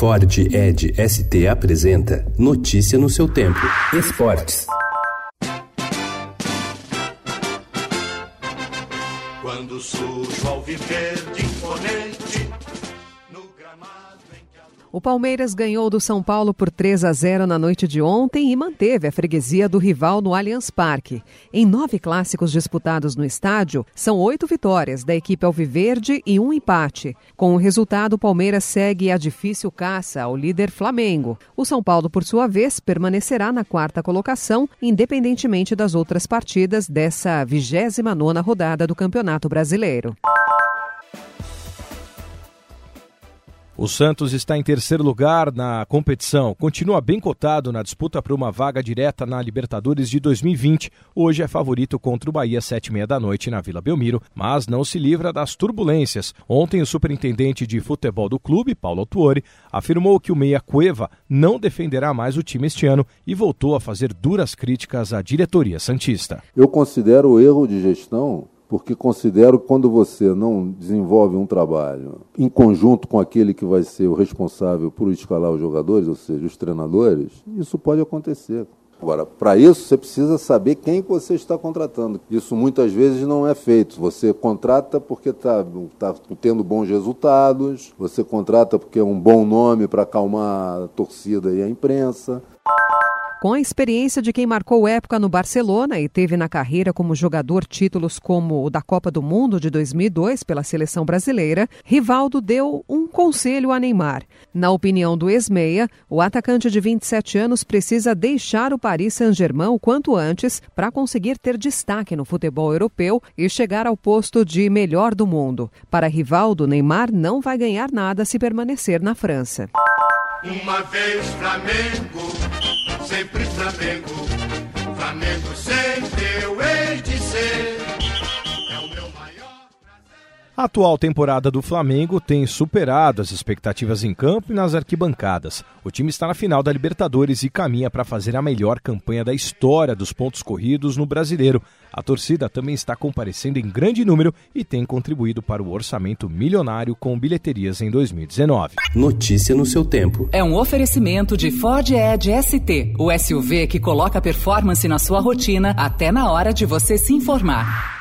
Ford Ed ST apresenta Notícia no seu tempo. Esportes. Quando surge ao viver de imponente o Palmeiras ganhou do São Paulo por 3 a 0 na noite de ontem e manteve a freguesia do rival no Allianz Parque. Em nove clássicos disputados no estádio, são oito vitórias da equipe alviverde e um empate. Com o resultado, o Palmeiras segue a difícil caça ao líder Flamengo. O São Paulo, por sua vez, permanecerá na quarta colocação, independentemente das outras partidas dessa 29 nona rodada do Campeonato Brasileiro. O Santos está em terceiro lugar na competição, continua bem cotado na disputa por uma vaga direta na Libertadores de 2020. Hoje é favorito contra o Bahia sete e meia da noite na Vila Belmiro, mas não se livra das turbulências. Ontem o superintendente de futebol do clube, Paulo Autuori, afirmou que o Meia Cueva não defenderá mais o time este ano e voltou a fazer duras críticas à diretoria santista. Eu considero o erro de gestão porque considero que quando você não desenvolve um trabalho em conjunto com aquele que vai ser o responsável por escalar os jogadores, ou seja, os treinadores, isso pode acontecer. Agora, para isso, você precisa saber quem você está contratando. Isso muitas vezes não é feito. Você contrata porque está tá tendo bons resultados, você contrata porque é um bom nome para acalmar a torcida e a imprensa. Com a experiência de quem marcou época no Barcelona e teve na carreira como jogador títulos como o da Copa do Mundo de 2002 pela seleção brasileira, Rivaldo deu um conselho a Neymar. Na opinião do ex-meia, o atacante de 27 anos precisa deixar o Paris Saint-Germain o quanto antes para conseguir ter destaque no futebol europeu e chegar ao posto de melhor do mundo. Para Rivaldo, Neymar não vai ganhar nada se permanecer na França. Uma vez Flamengo sempre Flamengo. Flamengo sempre eu hei de ser. A atual temporada do Flamengo tem superado as expectativas em campo e nas arquibancadas. O time está na final da Libertadores e caminha para fazer a melhor campanha da história dos pontos corridos no Brasileiro. A torcida também está comparecendo em grande número e tem contribuído para o orçamento milionário com bilheterias em 2019. Notícia no seu tempo. É um oferecimento de Ford Edge ST, o SUV que coloca performance na sua rotina até na hora de você se informar.